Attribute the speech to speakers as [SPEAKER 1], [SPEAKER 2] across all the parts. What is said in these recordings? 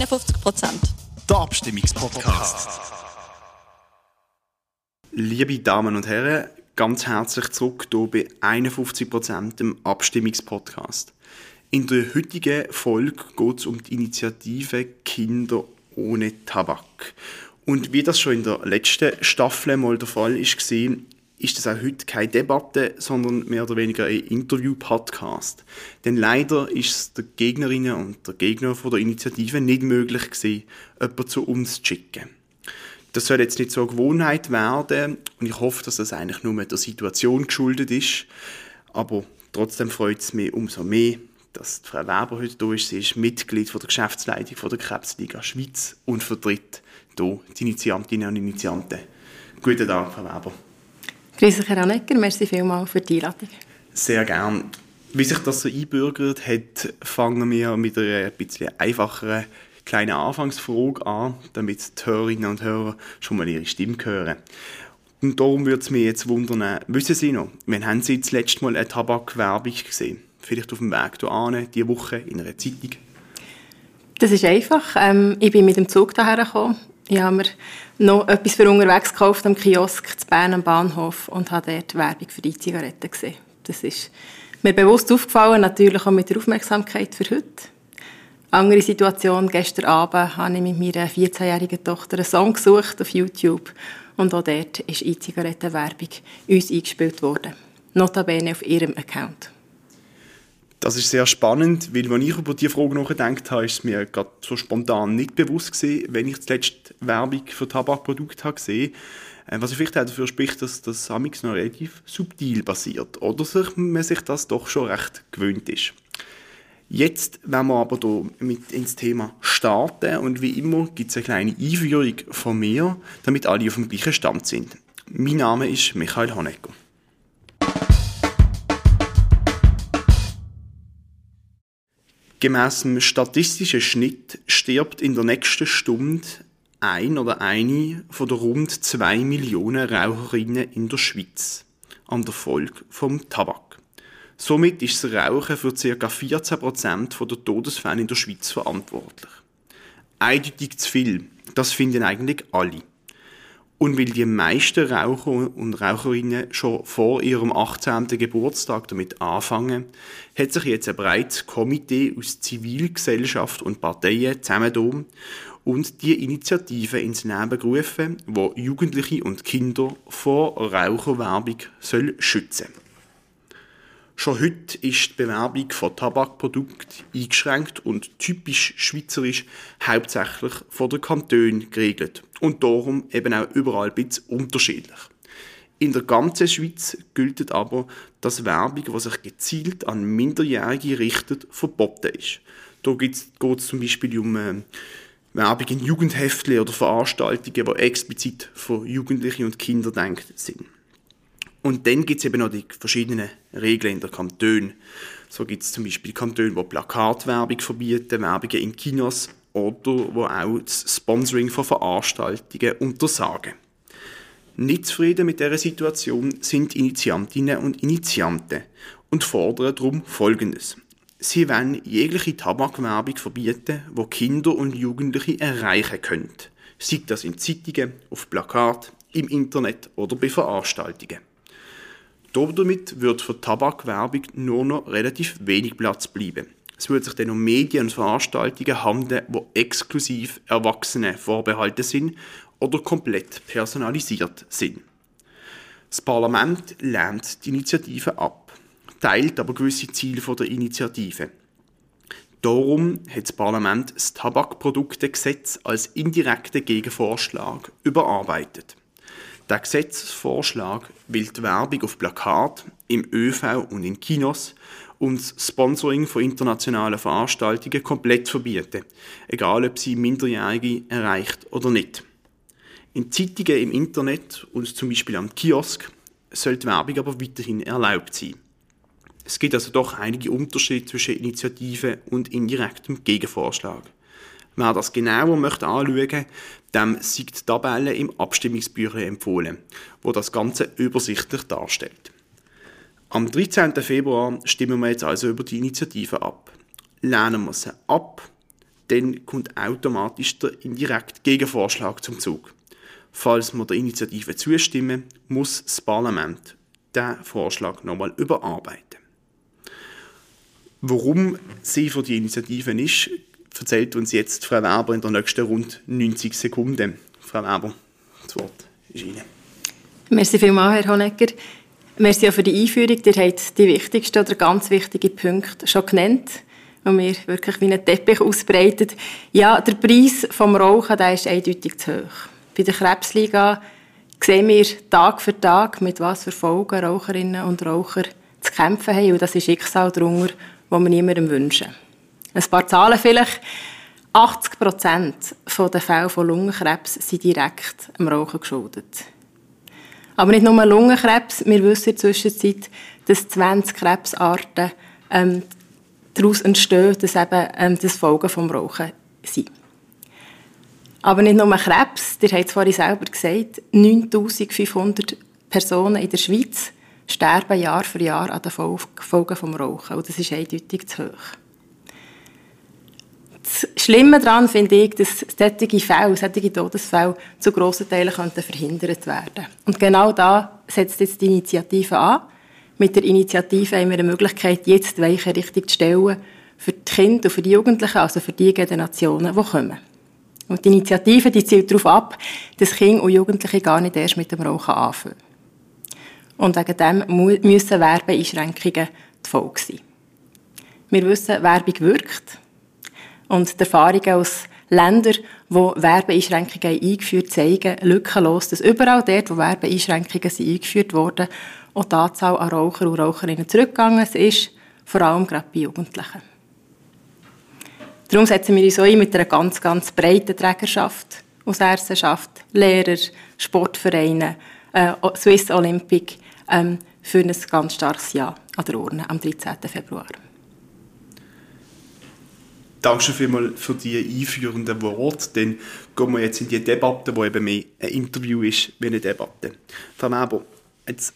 [SPEAKER 1] 51 Prozent.
[SPEAKER 2] Der Abstimmungspodcast.
[SPEAKER 3] Liebe Damen und Herren, ganz herzlich zurück hier bei 51 Prozent im Abstimmungspodcast. In der heutigen Folge geht es um die Initiative Kinder ohne Tabak. Und wie das schon in der letzten Staffel mal der Fall ist, gesehen, ist das auch heute keine Debatte, sondern mehr oder weniger ein Interview-Podcast. Denn leider ist es der Gegnerinnen und der Gegner von der Initiative nicht möglich gewesen, jemanden zu uns zu schicken. Das soll jetzt nicht so eine Gewohnheit werden und ich hoffe, dass das eigentlich nur der Situation geschuldet ist. Aber trotzdem freut es mich umso mehr, dass Frau Weber heute da ist. Sie ist Mitglied von der Geschäftsleitung von der Krebsliga Schweiz und vertritt hier die Initiantinnen und Initianten. Guten Tag, Frau Weber.
[SPEAKER 4] Grüß dich, Herr Anecker. Merci vielmals für die Einladung.
[SPEAKER 3] Sehr gern. Wie sich das so einbürgert hat, fangen wir mit einer ein bisschen einfacheren kleinen Anfangsfrage an, damit die Hörerinnen und Hörer schon mal ihre Stimme hören. Und darum würde es mich jetzt wundern, wissen Sie noch, wann haben Sie das letzte Mal eine Tabakwerbung gesehen? Vielleicht auf dem Weg hierher, diese Woche in einer Zeitung?
[SPEAKER 4] Das ist einfach. Ähm, ich bin mit dem Zug hierher gekommen. Ich habe mir noch etwas für unterwegs gekauft am Kiosk zu Bern am Bahnhof und habe dort Werbung für die Zigaretten gesehen. Das ist mir bewusst aufgefallen, natürlich auch mit der Aufmerksamkeit für heute. Andere Situation, gestern Abend habe ich mit meiner 14-jährigen Tochter einen Song gesucht auf YouTube und auch dort ist E-Zigarettenwerbung uns eingespielt worden. Notabene auf ihrem Account.
[SPEAKER 3] Das ist sehr spannend, weil wenn ich über diese Frage nachgedacht habe, ist es mir gerade so spontan nicht bewusst gewesen, wenn ich zuletzt Werbung für Tabakprodukte habe gesehen äh, was vielleicht auch dafür spricht, dass das Amix noch relativ subtil passiert oder sich, man sich das doch schon recht gewöhnt ist. Jetzt wenn wir aber hier mit ins Thema starten und wie immer gibt es eine kleine Einführung von mir, damit alle auf dem gleichen Stand sind. Mein Name ist Michael Honecker. Gemäss dem statistischen Schnitt stirbt in der nächsten Stunde ein oder eine von der rund zwei Millionen Raucherinnen in der Schweiz an der Folge vom Tabak. Somit ist das Rauchen für ca. 14% der Todesfälle in der Schweiz verantwortlich. Eindeutig zu viel, das finden eigentlich alle. Und weil die meisten Raucher und Raucherinnen schon vor ihrem 18. Geburtstag damit anfangen, hat sich jetzt ein breites Komitee aus Zivilgesellschaft und Parteien zusammengetan und die Initiative ins Leben gerufen, wo Jugendliche und Kinder vor Raucherwerbung soll schützen. Schon heute ist die Bewerbung von Tabakprodukten eingeschränkt und typisch schweizerisch hauptsächlich von den Kantonen geregelt und darum eben auch überall ein bisschen unterschiedlich. In der ganzen Schweiz gilt aber, dass Werbung, die sich gezielt an Minderjährige richtet, verboten ist. Da geht es zum Beispiel um äh, Werbung in Jugendheften oder Veranstaltungen, die explizit für Jugendliche und Kinder denkt sind. Und dann gibt es eben noch die verschiedenen Regeln in der Kanton. So gibt es zum Beispiel Kantone, die Plakatwerbung verbieten, Werbungen in Kinos oder wo auch das Sponsoring von Veranstaltungen untersagen. Nicht zufrieden mit dieser Situation sind Initiantinnen und Initianten und fordern darum Folgendes. Sie wollen jegliche Tabakwerbung verbieten, wo Kinder und Jugendliche erreichen können. Sei das in Zeitungen, auf Plakat, im Internet oder bei Veranstaltungen. Damit wird für Tabakwerbung nur noch relativ wenig Platz bleiben. Es wird sich dann um Medien und Veranstaltungen handeln, die exklusiv Erwachsenen vorbehalten sind oder komplett personalisiert sind. Das Parlament lehnt die Initiative ab, teilt aber gewisse Ziele der Initiative. Darum hat das Parlament das Tabakproduktegesetz als indirekten Gegenvorschlag überarbeitet. Der Gesetzesvorschlag will die Werbung auf Plakat, im ÖV und in Kinos und Sponsoring von internationalen Veranstaltungen komplett verbieten, egal ob sie Minderjährige erreicht oder nicht. In Zeitungen im Internet und zum Beispiel am Kiosk soll die Werbung aber weiterhin erlaubt sein. Es gibt also doch einige Unterschiede zwischen Initiative und indirektem Gegenvorschlag. Wer das genauer möchte anschauen, dem sind die Tabelle im Abstimmungsbüchlein empfohlen, wo das Ganze übersichtlich darstellt. Am 13. Februar stimmen wir jetzt also über die Initiative ab. Lehnen wir sie ab, dann kommt automatisch der indirekte Gegenvorschlag zum Zug. Falls wir der Initiative zustimmen, muss das Parlament diesen Vorschlag nochmal überarbeiten. Warum sie für die Initiative ist, erzählt uns jetzt Frau Werber in der nächsten rund 90 Sekunden. Frau Werber, das Wort ist Ihnen.
[SPEAKER 4] Merci vielmals, Herr Honegger. Merci auch für die Einführung. Ihr habt die wichtigsten oder ganz wichtigen Punkte schon genannt und mir wirklich wie einen Teppich ausbreitet. Ja, der Preis vom Rauchen ist eindeutig zu hoch. Bei der Krebsliga sehen wir Tag für Tag, mit was für Folgen Raucherinnen und Raucher zu kämpfen haben. Und das ist Schicksal darunter, das wir niemandem wünschen. Ein paar Zahlen vielleicht. 80 Prozent der Fälle von Lungenkrebs sind direkt am Rauchen geschuldet. Aber nicht nur Lungenkrebs. Wir wissen in der Zwischenzeit, dass 20 Krebsarten ähm, daraus entstehen, dass eben ähm, das Folgen vom Rauchen sind. Aber nicht nur Krebs, ihr habt es vorhin selber gesagt, 9500 Personen in der Schweiz sterben Jahr für Jahr an den Folgen vom Rauchen. Und das ist eindeutig zu hoch. Das Schlimme daran finde ich, dass solche Fälle, solche Todesfälle zu grossen Teilen verhindert werden könnten. Und genau da setzt jetzt die Initiative an. Mit der Initiative haben wir eine Möglichkeit, jetzt die Weiche richtig zu stellen für die Kinder und für die Jugendlichen, also für die Generationen, die kommen. Und die Initiative die zielt darauf ab, dass Kinder und Jugendliche gar nicht erst mit dem Rauchen anfangen. Und wegen dem müssen Werbeeinschränkungen die Folge sein. Wir wissen, Werbung wirkt. Und die Erfahrungen aus Ländern, wo Werbeeinschränkungen eingeführt zeigen, lückenlos, dass überall dort, wo Werbeeinschränkungen eingeführt wurden, auch die Anzahl an Raucher und Raucherinnen zurückgegangen ist, vor allem gerade bei Jugendlichen. Darum setzen wir uns auch ein mit einer ganz, ganz breiten Trägerschaft aus Ärzteschaft, Lehrer, Sportvereine, äh, Swiss Olympic ähm, für ein ganz starkes Ja an der Urne am 13. Februar.
[SPEAKER 3] Danke vielmals für die einführenden Worte. Dann gehen wir jetzt in die Debatte, die eben mehr ein Interview ist wie eine Debatte. Frau Weber, jetzt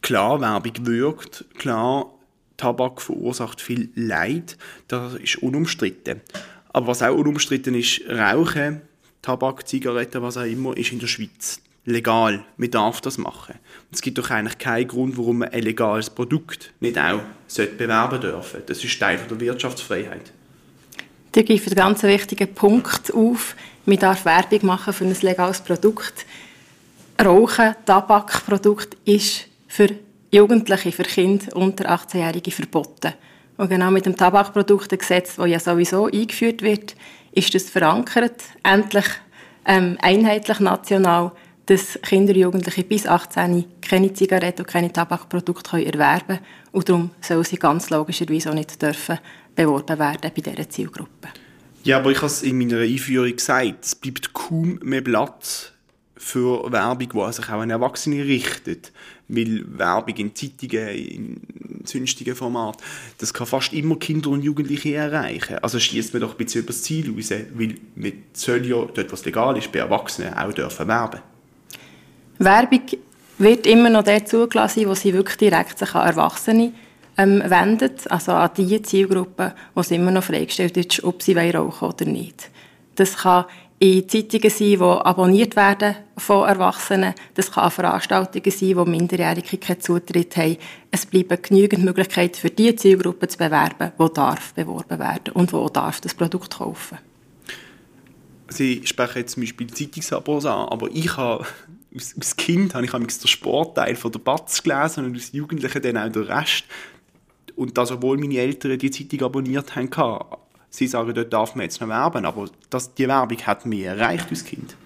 [SPEAKER 3] klar, Werbung wirkt, klar, Tabak verursacht viel Leid, das ist unumstritten. Aber was auch unumstritten ist, Rauchen, Tabak, Zigaretten, was auch immer, ist in der Schweiz legal. Man darf das machen. Es gibt doch eigentlich keinen Grund, warum man ein legales Produkt nicht auch bewerben dürfen. Das ist Teil der Wirtschaftsfreiheit.
[SPEAKER 4] Ihr greift einen ganz wichtigen Punkt auf. Man darf Werbung machen für ein legales Produkt. Rauchen, Tabakprodukt ist für Jugendliche, für Kinder unter 18-Jährige verboten. Und genau mit dem Tabakproduktegesetz, das ja sowieso eingeführt wird, ist das verankert, endlich ähm, einheitlich national, dass Kinder und Jugendliche bis 18 keine Zigaretten und keine Tabakprodukte erwerben können. Und darum sollen sie ganz logischerweise auch nicht dürfen beworben werden bei dieser Zielgruppe.
[SPEAKER 3] Ja, aber ich habe es in meiner Einführung gesagt, es bleibt kaum mehr Platz für Werbung, die sich auch an Erwachsene richtet. Weil Werbung in Zeitungen, in sonstigen Formaten, das kann fast immer Kinder und Jugendliche erreichen. Also schießt man doch ein bisschen über das Ziel raus, weil man soll ja dort, was legal ist, bei Erwachsenen auch dürfen werben.
[SPEAKER 4] Werbung wird immer noch der zugelassen, wo sie wirklich direkt sich an Erwachsene ähm, wendet, also an die Zielgruppe, wo es immer noch freigestellt ist, ob sie rauchen oder nicht. Das kann in Zeitungen sein, die abonniert werden von Erwachsenen. Das kann Veranstaltungen sein, wo Minderjährige keinen Zutritt haben. Es bleiben genügend Möglichkeiten für die Zielgruppe zu bewerben, die darf beworben werden und die darf das Produkt kaufen.
[SPEAKER 3] Sie sprechen jetzt zum Beispiel Zeitungsabos an, aber ich habe als Kind habe ich den Sportteil von der Batz gelesen und als Jugendliche dann auch den Rest. Und das, obwohl meine Eltern die Zeitung abonniert haben, sie sagen, dort darf man jetzt noch werben, aber das, die Werbung hat mich erreicht als Kind.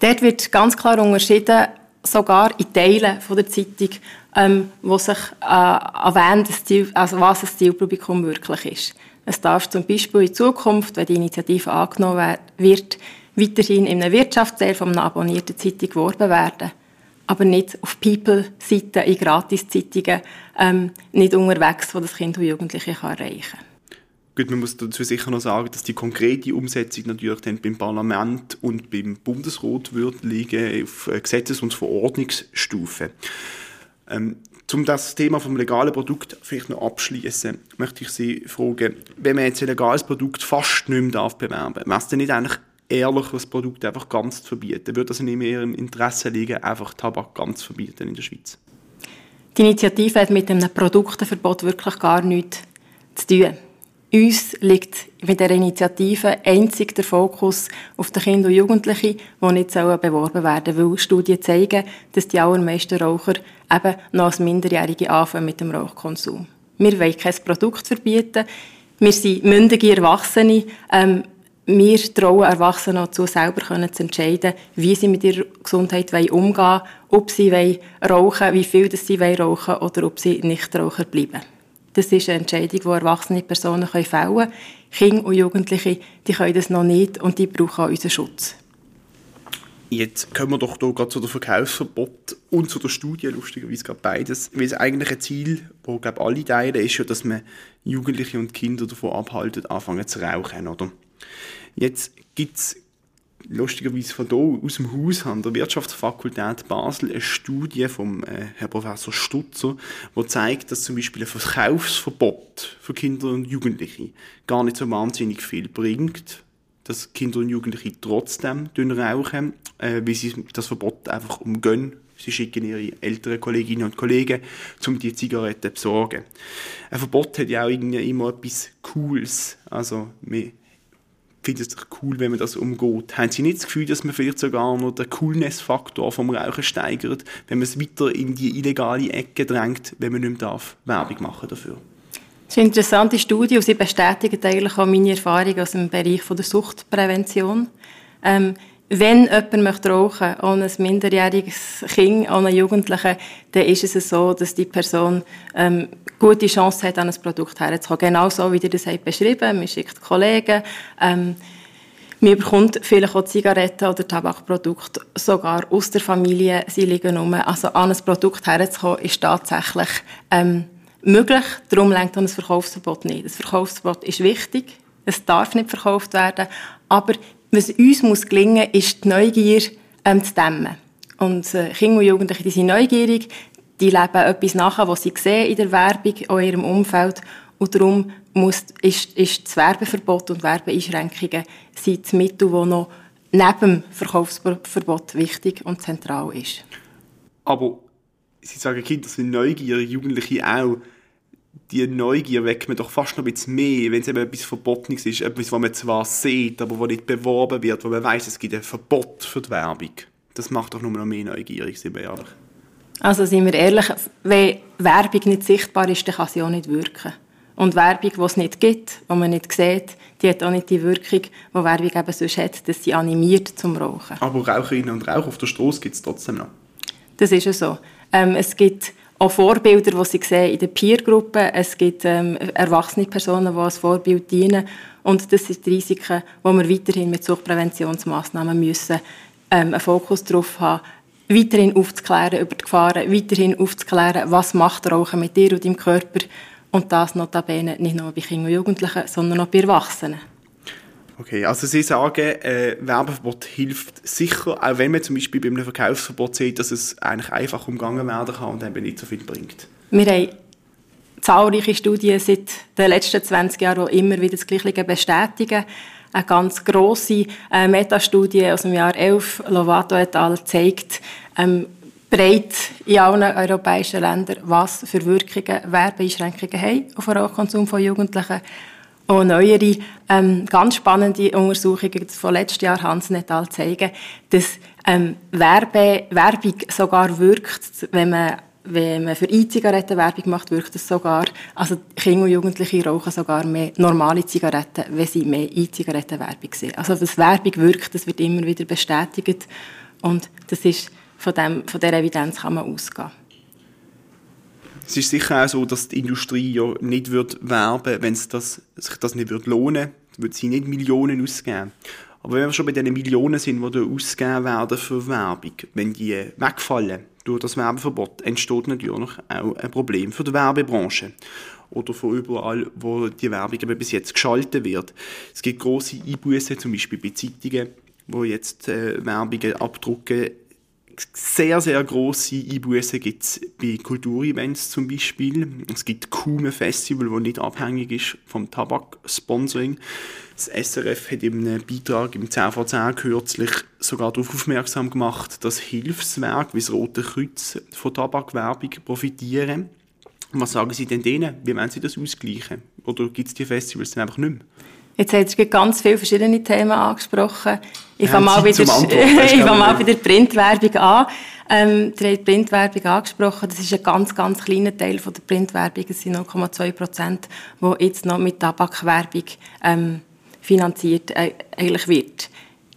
[SPEAKER 4] Dort wird ganz klar unterschieden, sogar in Teilen von der Zeitung, ähm, wo sich äh, erwähnt, also was das Zielpublikum wirklich ist. Es darf zum Beispiel in Zukunft, wenn die Initiative angenommen wird, weiterhin in einer Wirtschaftsteil von einer abonnierten Zeitung geworben werden, aber nicht auf People-Seiten, in Gratis-Zeitungen, ähm, nicht unterwegs, wo das Kind und Jugendliche erreichen kann.
[SPEAKER 3] Gut, man muss dazu sicher noch sagen, dass die konkrete Umsetzung natürlich dann beim Parlament und beim Bundesrat wird liegen auf Gesetzes- und Verordnungsstufe. Ähm, Um das Thema vom legalen Produkt vielleicht noch abschließen, möchte ich Sie fragen, wenn man jetzt ein legales Produkt fast nicht mehr bewerben darf, wäre es denn nicht eigentlich ehrlich, das Produkt einfach ganz zu verbieten? Würde das in Ihrem Interesse liegen, einfach Tabak ganz zu verbieten in der Schweiz?
[SPEAKER 4] Die Initiative hat mit einem Produkteverbot wirklich gar nichts zu tun. Uns liegt mit der Initiative einzig der Fokus auf die Kinder und Jugendlichen, die nicht beworben werden sollen, weil Studien zeigen, dass die allermeisten Raucher eben noch als Minderjährige anfangen mit dem Rauchkonsum. Wir wollen kein Produkt verbieten. Wir sind mündige Erwachsene. Ähm, wir trauen Erwachsenen dazu, selber zu entscheiden, wie sie mit ihrer Gesundheit umgehen wollen, ob sie rauchen wie viel sie rauchen wollen oder ob sie nicht Raucher bleiben. Das ist eine Entscheidung, die erwachsene Personen fällen können. Kinder und Jugendliche die können das noch nicht und die brauchen auch unseren Schutz.
[SPEAKER 3] Jetzt kommen wir doch hier gerade zu der Verkaufsverbot und zu der Studie, lustigerweise gerade beides. Weil das eigentliche Ziel, das glaube alle teilen, ist ja, dass man Jugendliche und Kinder davon abhalten, anfangen zu rauchen, oder? Jetzt gibt es lustigerweise von hier aus dem Haus an der Wirtschaftsfakultät Basel eine Studie vom äh, Herr Professor Stutzer, die zeigt, dass zum Beispiel ein Verkaufsverbot für Kinder und Jugendliche gar nicht so wahnsinnig viel bringt, dass Kinder und Jugendliche trotzdem rauchen, äh, weil sie das Verbot einfach umgehen. Sie schicken ihre älteren Kolleginnen und Kollegen, um die Zigaretten zu besorgen. Ein Verbot hat ja auch immer etwas Cooles. Also, wir finde es cool, wenn man das umgeht. Haben Sie nicht das Gefühl, dass man vielleicht sogar noch den Coolness-Faktor vom Rauchen steigert, wenn man es weiter in die illegale Ecke drängt, wenn man nicht mehr darf, Werbung machen dafür?
[SPEAKER 4] Das ist eine interessante Studie und sie bestätigt eigentlich auch meine Erfahrung aus dem Bereich der Suchtprävention. Ähm, wenn jemand möchte rauchen ohne ein minderjähriges Kind, ohne einen Jugendlichen, dann ist es so, dass die Person ähm, gute Chance hat, an ein Produkt herzukommen. Genau so, wie ihr das habt beschrieben. Man schickt Kollegen. Ähm, man bekommt vielleicht auch Zigaretten oder Tabakprodukte sogar aus der Familie. Sie liegen um. Also an ein Produkt herzukommen, ist tatsächlich ähm, möglich. Darum lenkt ein Verkaufsverbot nicht. Das Verkaufsverbot ist wichtig. Es darf nicht verkauft werden. Aber was uns muss gelingen, ist die Neugier ähm, zu dämmen. Und äh, Kinder und Jugendliche, die sind neugierig, die leben etwas nach, was sie sehen in der Werbung, in ihrem Umfeld. Und darum muss, ist, ist das Werbeverbot und Werbeeinschränkungen sind das Mittel, das noch neben dem Verkaufsverbot wichtig und zentral ist.
[SPEAKER 3] Aber Sie sagen, Kinder sind neugierig, Jugendliche auch die Neugier weckt man doch fast noch ein bisschen mehr, wenn es eben etwas Verbotenes ist, etwas, was man zwar sieht, aber wo nicht beworben wird, wo man weiß, es gibt ein Verbot für die Werbung. Das macht doch nur noch mehr neugierig, sind wir ehrlich.
[SPEAKER 4] Also sind wir ehrlich, wenn Werbung nicht sichtbar ist, dann kann sie auch nicht wirken. Und Werbung, die es nicht gibt, die man nicht sieht, die hat auch nicht die Wirkung, die Werbung eben sonst hat, dass sie animiert zum Rauchen.
[SPEAKER 3] Aber Raucherinnen und Raucher auf der Straße gibt es trotzdem noch?
[SPEAKER 4] Das ist ja so. Ähm, es gibt auch Vorbilder, die sie sehen in den Peergruppen. Es gibt ähm, erwachsene Personen, die als Vorbild dienen. Und das sind die Risiken, wo wir weiterhin mit Suchtpräventionsmaßnahmen müssen ähm, einen Fokus darauf haben, weiterhin aufzuklären über die Gefahren, weiterhin aufzuklären, was macht Rauchen mit dir und deinem Körper. Und das notabene nicht nur bei Kindern und Jugendlichen, sondern auch bei Erwachsenen.
[SPEAKER 3] Okay, also Sie sagen, äh, Werbeverbot hilft sicher, auch wenn man zum Beispiel bei einem Verkaufsverbot sieht, dass es eigentlich einfach umgangen werden kann und eben nicht so viel bringt.
[SPEAKER 4] Wir haben zahlreiche Studien seit den letzten 20 Jahren, die immer wieder das Gleiche bestätigen. Eine ganz grosse äh, Metastudie aus dem Jahr 11, Lovato et al., zeigt ähm, breit in allen europäischen Ländern, was für Wirkungen Werbeeinschränkungen haben auf den Rauchkonsum von Jugendlichen auch neuere, ähm, ganz spannende Untersuchungen von letztes Jahr Hansnet all zeigen, dass ähm, Werbe, Werbung sogar wirkt, wenn man wenn man für E-Zigaretten Werbung macht, wirkt es sogar, also Kinder und Jugendliche rauchen sogar mehr normale Zigaretten, wenn sie mehr E-Zigaretten-Werbung sehen. Also dass Werbung wirkt, das wird immer wieder bestätigt und das ist, von, dem, von dieser Evidenz kann man ausgehen.
[SPEAKER 3] Es ist sicher auch so, dass die Industrie ja nicht wird werben, wenn das, sich das nicht wird lohnen würde, würde sie nicht Millionen ausgeben. Aber wenn wir schon bei den Millionen sind, die ausgegeben werden für Werbung, wenn die wegfallen durch das Werbeverbot, entsteht natürlich auch ein Problem für die Werbebranche oder von überall, wo die Werbung bis jetzt geschaltet wird. Es gibt große Einbußen, zum Beispiel bei Zeitungen, wo jetzt äh, Werbungen abdrucken sehr, sehr grosse Einbußen gibt es bei Kulturevents zum Beispiel. Es gibt kaum ein Festival, das nicht abhängig ist vom Tabak-Sponsoring. Das SRF hat in einem Beitrag im 10 vor 10 kürzlich sogar darauf aufmerksam gemacht, dass Hilfswerke wie das Rote Kreuz von Tabakwerbung profitieren. Was sagen Sie denn denen? Wie wollen Sie das ausgleichen? Oder gibt es die Festivals dann einfach nicht mehr?
[SPEAKER 4] Jetzt hat du ganz viele verschiedene Themen angesprochen. Ich fange mal, wieder, ich fange mal bei der Printwerbung an. Ähm, ihr habt die Printwerbung angesprochen. Das ist ein ganz, ganz kleiner Teil von der Printwerbung. Es sind 0,2 Prozent, die jetzt noch mit Tabakwerbung ähm, finanziert äh, eigentlich wird.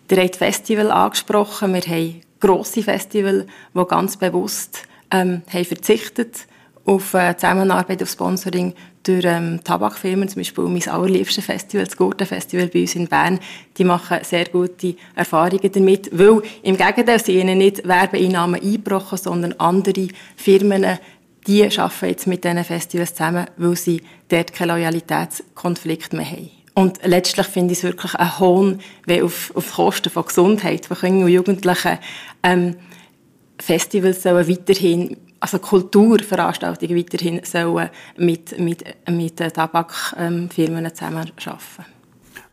[SPEAKER 4] Ihr habt Festival angesprochen. Wir haben grosse Festivals, die ganz bewusst ähm, haben verzichtet auf äh, Zusammenarbeit, auf Sponsoring durch ähm, Tabakfirmen, zum Beispiel mein allerliebstes Festival, das Gurten-Festival bei uns in Bern, die machen sehr gute Erfahrungen damit, weil im Gegenteil sie ihnen nicht Werbeeinnahmen einbrochen, sondern andere Firmen, die arbeiten jetzt mit diesen Festivals zusammen, weil sie dort keinen Loyalitätskonflikt mehr haben. Und letztlich finde ich es wirklich ein Hohn, wenn auf, auf Kosten von Gesundheit von Kindern und Jugendlichen ähm, Festivals sollen weiterhin also Kulturveranstaltungen weiterhin sollen mit, mit, mit Tabakfirmen zusammenarbeiten.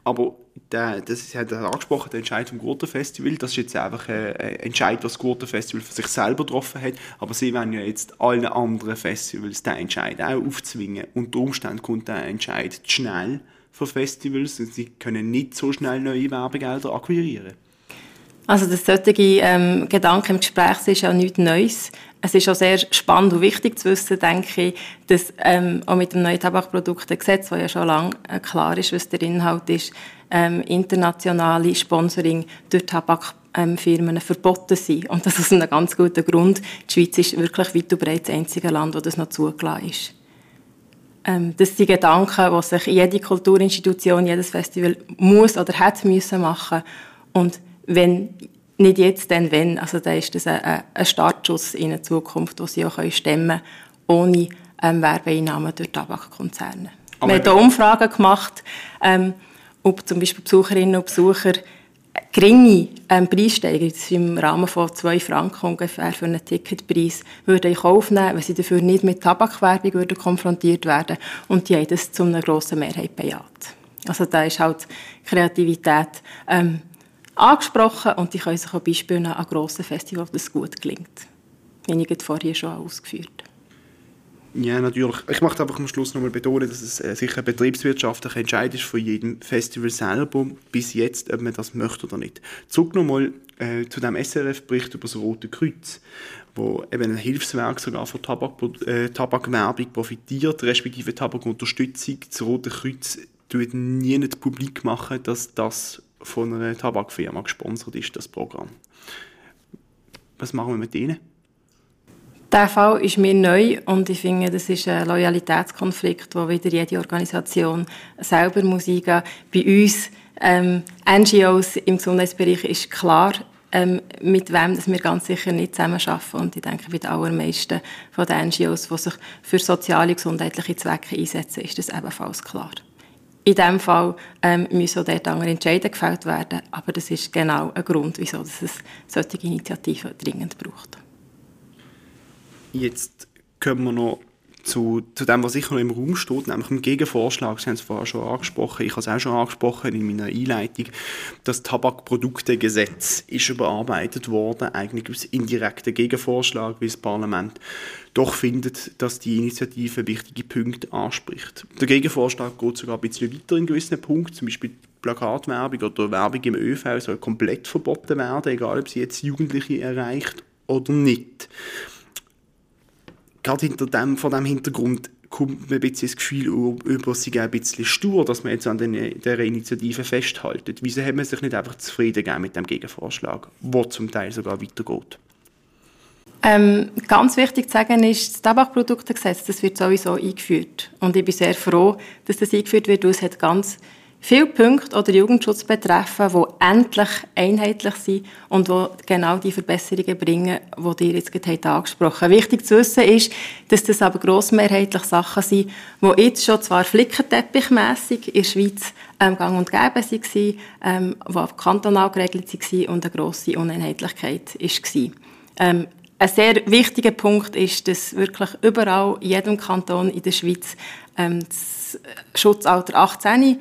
[SPEAKER 3] Aber der, das hat er angesprochen, der Entscheid vom Gurtenfestival, das ist jetzt einfach ein Entscheid, was das Gurtenfestival für sich selber getroffen hat, aber sie wollen ja jetzt allen anderen Festivals den Entscheid auch aufzwingen. Unter Umständen kommt der Entscheid zu schnell für Festivals und sie können nicht so schnell neue Werbegelder akquirieren.
[SPEAKER 4] Also das solche ähm, Gedanken im Gespräch ist ja nichts Neues. Es ist auch sehr spannend und wichtig zu wissen, denke ich, dass ähm, auch mit dem neuen Tabakproduktegesetz, wo ja schon lange äh, klar ist, was der Inhalt ist, ähm, internationale Sponsoring durch Tabakfirmen ähm, verboten sind. Und das ist ein ganz guter Grund. Die Schweiz ist wirklich weit und breit das einzige Land, wo das noch zugelassen ist. Ähm, das sind Gedanken, die sich jede Kulturinstitution, jedes Festival muss oder hat müssen machen. Und wenn nicht jetzt, dann wenn. Also da ist das ein, ein Startschuss in eine Zukunft, die sie auch stemmen können, ohne ähm, Werbeeinnahmen durch Tabakkonzerne. Wir haben hier Umfragen gemacht, ähm, ob zum Beispiel Besucherinnen und Besucher geringe ähm, Preissteigerung, das ist im Rahmen von 2 Franken ungefähr für einen Ticketpreis, würden in Kauf nehmen, wenn sie dafür nicht mit Tabakwerbung würden konfrontiert werden Und die haben das zu einer grossen Mehrheit bejaht. Also da ist halt Kreativität ähm, angesprochen und die können sich auch Beispiele an grossen Festivals, das gut gelingt. Wie ich vorhin schon ausgeführt
[SPEAKER 3] ja, natürlich. Ich möchte einfach am Schluss nochmal betonen, dass es äh, sicher ein betriebswirtschaftlicher Entscheid ist von jedem Festival selber, bis jetzt, ob man das möchte oder nicht. Zurück nochmal äh, zu dem SRF-Bericht über das Rote Kreuz, wo eben ein Hilfswerk sogar von Tabak, äh, Tabakwerbung profitiert, respektive Tabakunterstützung. Das Rote Kreuz tut nie nicht publik machen, dass das von einer Tabakfirma gesponsert ist, das Programm. Was machen wir mit denen?
[SPEAKER 4] Der Fall ist mir neu und ich finde, das ist ein Loyalitätskonflikt, wo wieder jede Organisation selber muss eingehen. Bei uns ähm, NGOs im Gesundheitsbereich ist klar, ähm, mit wem dass wir ganz sicher nicht zusammenarbeiten. Und ich denke, bei den allermeisten von den NGOs, die sich für soziale, gesundheitliche Zwecke einsetzen, ist das ebenfalls klar. In diesem Fall ähm, müssen auch dort andere Entscheidungen gefällt werden, aber das ist genau ein Grund, wieso es solche Initiativen dringend braucht.
[SPEAKER 3] Jetzt kommen wir noch zu, zu dem, was sicher noch im Raum steht, nämlich im Gegenvorschlag. Sie haben es vorher schon angesprochen, ich habe es auch schon angesprochen in meiner Einleitung. Das Tabakproduktegesetz ist überarbeitet worden, eigentlich als indirekter Gegenvorschlag, wie das Parlament doch findet, dass die Initiative wichtige Punkte anspricht. Der Gegenvorschlag geht sogar ein bisschen weiter in gewissen Punkten, zum Beispiel Plakatwerbung oder Werbung im ÖV soll komplett verboten werden, egal ob sie jetzt Jugendliche erreicht oder nicht. Gerade hinter dem, vor diesem Hintergrund kommt mir ein bisschen das Gefühl über, sie ein bisschen stur, dass man jetzt an dieser Initiative festhalten. Wieso hat man sich nicht einfach zufrieden gegeben mit dem Gegenvorschlag, der zum Teil sogar weitergeht?
[SPEAKER 4] Ähm, ganz wichtig zu sagen ist, das Tabakproduktegesetz, das wird sowieso eingeführt. Und ich bin sehr froh, dass das eingeführt wird, weil es hat ganz viele Punkte oder Jugendschutz betreffen, die endlich einheitlich sind und die genau die Verbesserungen bringen, die ihr jetzt gerade angesprochen habt. Wichtig zu wissen ist, dass das aber grossmehrheitlich Sachen sind, die jetzt schon zwar flickenteppichmässig in der Schweiz ähm, gang und gäbe waren, ähm, die kantonal geregelt waren und eine grosse Uneinheitlichkeit war. Ähm, ein sehr wichtiger Punkt ist, dass wirklich überall, in jedem Kanton in der Schweiz, ähm, das Schutzalter 18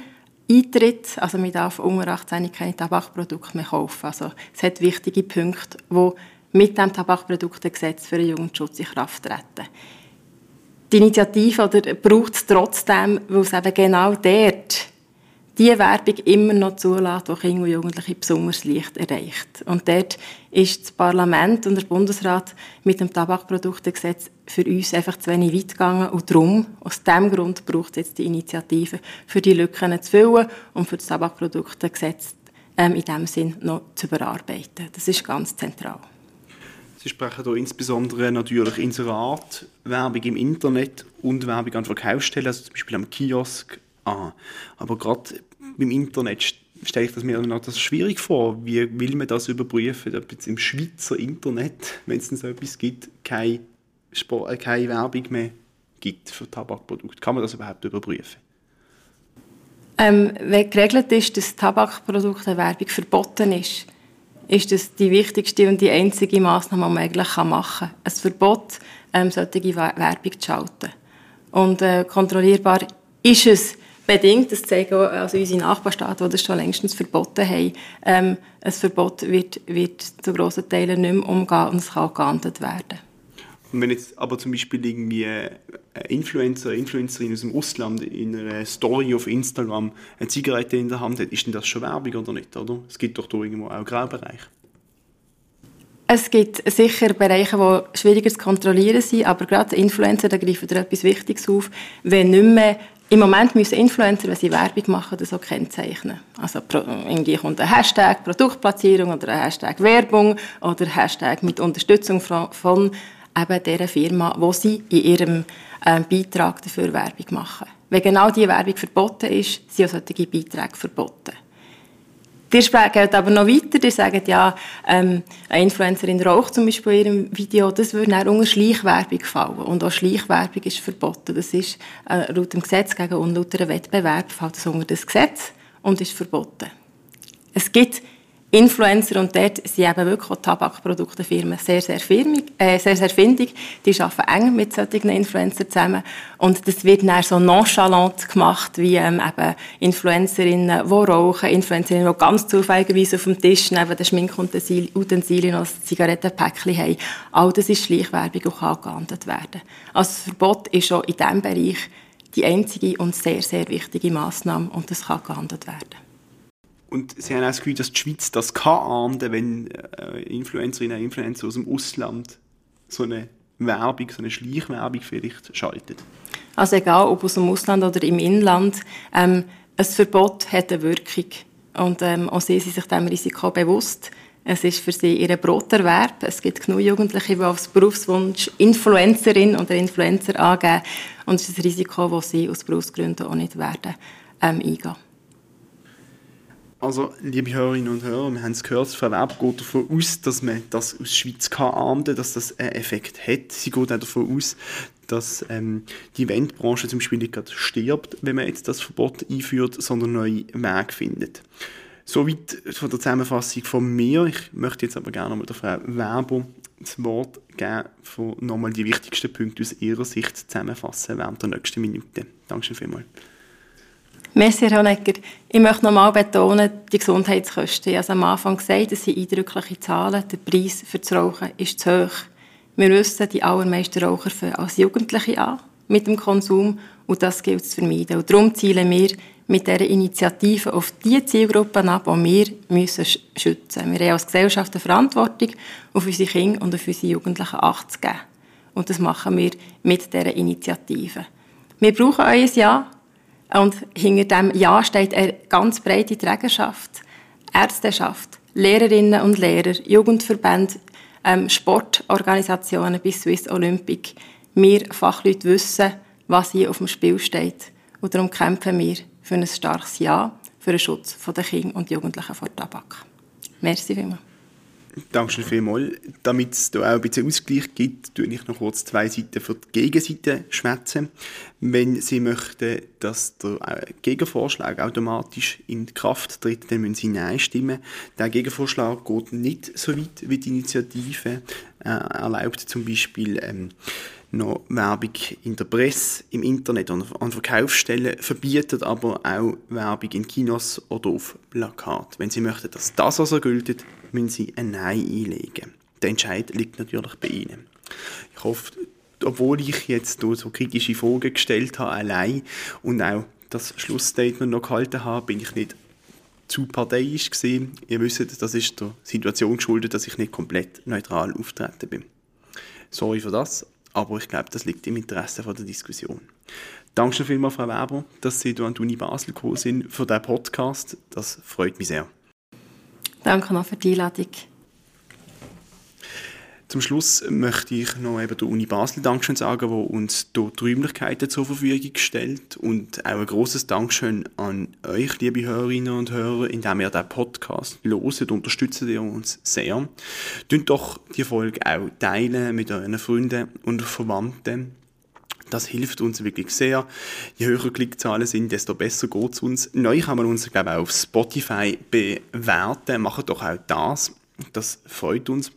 [SPEAKER 4] eintritt. Also man darf unter 18 keine Tabakprodukte mehr kaufen. Also es hat wichtige Punkte, die mit dem Tabakproduktegesetz für den Jugendschutz in Kraft treten. Die Initiative oder braucht es trotzdem, weil es eben genau dort die Werbung immer noch zulässt, die Kinder und Jugendliche besonders leicht erreicht. Und dort ist das Parlament und der Bundesrat mit dem Tabakproduktegesetz für uns einfach zu wenig weit gegangen. Und darum, aus diesem Grund, braucht es jetzt die Initiative, für die Lücken zu füllen und für das Tabakproduktegesetz ähm, in diesem Sinn noch zu überarbeiten. Das ist ganz zentral.
[SPEAKER 3] Sie sprechen hier insbesondere natürlich Inserat, Werbung im Internet und Werbung an Verkaufsstellen, also zum Beispiel am Kiosk an. Aber gerade beim Internet stelle ich das mir noch das schwierig vor. Wie will man das überprüfen, ob jetzt im Schweizer Internet, wenn es denn so etwas gibt, keine, Sport, äh, keine Werbung mehr gibt für Tabakprodukte? Kann man das überhaupt überprüfen?
[SPEAKER 4] Ähm, wenn geregelt ist, dass Tabakprodukte Werbung verboten ist, ist das die wichtigste und die einzige Maßnahme, die man eigentlich machen kann. Ein Verbot, ähm, solche Werbung zu schalten. Und äh, kontrollierbar ist es bedingt, das zeigen auch also unsere Nachbarstaaten, die das schon längstens verboten haben, ähm, ein Verbot wird, wird zu grossen Teilen nicht mehr umgehen und es kann auch geahndet werden.
[SPEAKER 3] Und wenn jetzt aber zum Beispiel irgendwie ein Influencer, Influencerin aus dem Ausland in einer Story auf Instagram eine Zigarette in der Hand hat, ist denn das schon Werbung oder nicht, oder? Es gibt doch da irgendwo auch Graubereiche.
[SPEAKER 4] Es gibt sicher Bereiche, die schwieriger zu kontrollieren sind, aber gerade Influencer, da greifen da etwas Wichtiges auf, wenn nicht mehr im Moment müssen Influencer, wenn sie Werbung machen, das auch kennzeichnen. Also irgendwie kommt ein Hashtag Produktplatzierung oder ein Hashtag Werbung oder ein Hashtag mit Unterstützung von, eben dieser Firma, wo sie in ihrem äh, Beitrag dafür Werbung machen. Wenn genau diese Werbung verboten ist, sind auch solche Beiträge verboten. Die geht aber noch weiter, die sagen, ja, ähm, eine Influencerin raucht zum Beispiel in ihrem Video, das würde dann unter Schleichwerbung fallen. Und auch Schleichwerbung ist verboten. Das ist äh, laut dem Gesetz gegen unlauteren Wettbewerb fällt das unter das Gesetz und ist verboten. Es gibt Influencer und dort sind eben wirklich auch Tabakproduktenfirmen sehr, sehr, firmig, äh, sehr, sehr findig. Die arbeiten eng mit solchen Influencern zusammen und das wird dann so nonchalant gemacht, wie ähm, eben Influencerinnen, die rauchen, Influencerinnen, die ganz zufälligerweise auf dem Tisch neben den Schminkutensilien noch ein Zigarettenpäckchen haben. All das ist Schleichwerbung und kann geahndet werden. Also das Verbot ist schon in diesem Bereich die einzige und sehr, sehr wichtige Massnahme und das kann geahndet werden.
[SPEAKER 3] Und sie haben auch das Gefühl, dass die Schweiz das kann ahnden, wenn äh, Influencerinnen und Influencer aus dem Ausland so eine Werbung, so eine Schleichwerbung vielleicht schaltet.
[SPEAKER 4] Also egal, ob aus dem Ausland oder im Inland, ähm, ein Verbot hat eine Wirkung. Und ähm, auch sie sind sich diesem Risiko bewusst. Es ist für sie ihr Broterwerb. Es gibt genug Jugendliche, die aufs Berufswunsch Influencerin oder Influencer angeben. Und es ist ein Risiko, das sie aus Berufsgründen auch nicht werden ähm, eingehen.
[SPEAKER 3] Also, liebe Hörerinnen und Hörer, wir haben es gehört, Frau Weber geht davon aus, dass man das aus der Schweiz kann ahnden, dass das einen Effekt hat. Sie geht auch davon aus, dass ähm, die Eventbranche zum Beispiel nicht gerade stirbt, wenn man jetzt das Verbot einführt, sondern neue Wege findet. Soweit von der Zusammenfassung von mir. Ich möchte jetzt aber gerne mal der Frau Weber das Wort geben, von nochmal die wichtigsten Punkte aus ihrer Sicht zusammenfassen während der nächsten Minute. Dankeschön vielmals.
[SPEAKER 4] Merci, Herr Honegger. Ich möchte noch einmal betonen, die Gesundheitskosten. Ich habe am Anfang gesagt, das sind eindrückliche Zahlen. Der Preis für das Rauchen ist zu hoch. Wir wissen, die allermeisten Raucher fangen als Jugendliche an mit dem Konsum und das gilt zu vermeiden. Und darum zielen wir mit dieser Initiative auf die Zielgruppen ab, die wir müssen schützen müssen. Wir haben als Gesellschaft eine Verantwortung, auf unsere Kinder und auf unsere Jugendlichen Acht zu geben. Und das machen wir mit dieser Initiative. Wir brauchen euer Ja. Und hinter dem Ja steht eine ganz breite Trägerschaft. Ärzteschaft, Lehrerinnen und Lehrer, Jugendverbände, ähm, Sportorganisationen bis Swiss Olympic. Wir Fachleute wissen, was hier auf dem Spiel steht. Und darum kämpfen wir für ein starkes Ja, für den Schutz der Kinder und Jugendlichen vor Tabak. Merci vielmals.
[SPEAKER 3] Danke vielmals. Damit es da auch ein bisschen Ausgleich gibt, tue ich noch kurz zwei Seiten für die Gegenseite schwätzen. Wenn Sie möchten, dass der äh, Gegenvorschlag automatisch in Kraft tritt, dann müssen Sie Nein stimmen. Der Gegenvorschlag geht nicht so weit wie die Initiative. Äh, erlaubt zum Beispiel ähm, noch Werbung in der Presse, im Internet und an Verkaufsstellen, verbietet aber auch Werbung in Kinos oder auf Plakat. Wenn Sie möchten, dass das also gilt, müssen Sie ein Nein einlegen. Der Entscheid liegt natürlich bei Ihnen. Ich hoffe, obwohl ich jetzt so kritische Fragen gestellt habe, allein und auch das Schlussstatement noch gehalten habe, bin ich nicht zu parteiisch gesehen. Ihr wisst, das ist der Situation geschuldet, dass ich nicht komplett neutral auftreten bin. Sorry für das, aber ich glaube, das liegt im Interesse von der Diskussion. Danke schon vielmals, Frau Weber, dass Sie hier an die Uni Basel gekommen sind für diesen Podcast. Das freut mich sehr.
[SPEAKER 4] Danke noch für die Einladung.
[SPEAKER 3] Zum Schluss möchte ich noch eben der Uni Basel Dankeschön sagen, wo uns dort die Räumlichkeiten zur Verfügung stellt und auch ein großes Dankeschön an euch, liebe Hörerinnen und Hörer, indem ihr den Podcast loset, unterstützt ihr uns sehr. Teilt doch die Folge auch teilen mit euren Freunden und Verwandten. Das hilft uns wirklich sehr. Je höher Klickzahlen sind, desto besser geht es uns. Neu kann man uns, glaube ich, auch auf Spotify bewerten. Macht doch auch das. Das freut uns.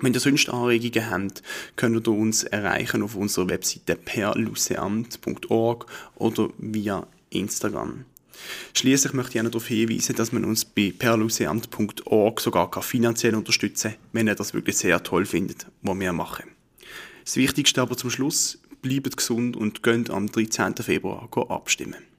[SPEAKER 3] Wenn ihr sonst Anregungen habt, könnt ihr uns erreichen auf unserer Webseite perluseamt.org oder via Instagram. Schließlich möchte ich auch noch darauf hinweisen, dass man uns bei perluseamt.org sogar finanziell unterstützen kann, wenn ihr das wirklich sehr toll findet, was wir machen. Das Wichtigste aber zum Schluss, bleibt gesund und könnt am 13. Februar abstimmen.